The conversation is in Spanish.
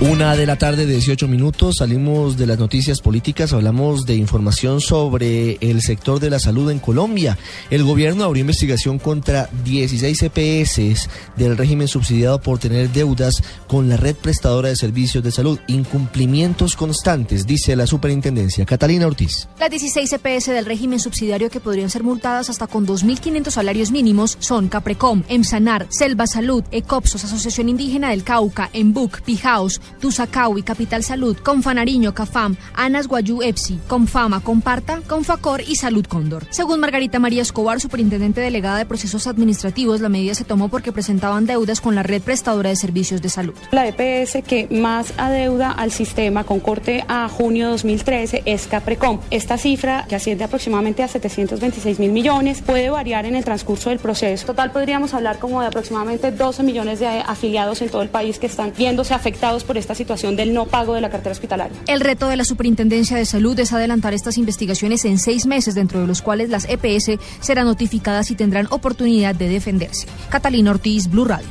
Una de la tarde, 18 minutos, salimos de las noticias políticas, hablamos de información sobre el sector de la salud en Colombia. El gobierno abrió investigación contra 16 EPS del régimen subsidiado por tener deudas con la red prestadora de servicios de salud. Incumplimientos constantes, dice la superintendencia. Catalina Ortiz. Las 16 EPS del régimen subsidiario que podrían ser multadas hasta con 2.500 salarios mínimos son Caprecom, EMSANAR, Selva Salud, ECOPSOS, Asociación Indígena del Cauca, EMBUC, Pijaos, Tusacaui, Capital Salud, Confanariño, Cafam, Anas Guayú Epsi, Confama, Comparta, Confacor y Salud Cóndor. Según Margarita María Escobar, superintendente delegada de procesos administrativos, la medida se tomó porque presentaban deudas con la red prestadora de servicios de salud. La EPS que más adeuda al sistema con corte a junio 2013 es Caprecom. Esta cifra, que asciende aproximadamente a 726 mil millones, puede variar en el transcurso del proceso. Total podríamos hablar como de aproximadamente 12 millones de afiliados en todo el país que están viéndose afectados por esta situación del no pago de la cartera hospitalaria. El reto de la Superintendencia de Salud es adelantar estas investigaciones en seis meses, dentro de los cuales las EPS serán notificadas y tendrán oportunidad de defenderse. Catalina Ortiz, Blue Radio.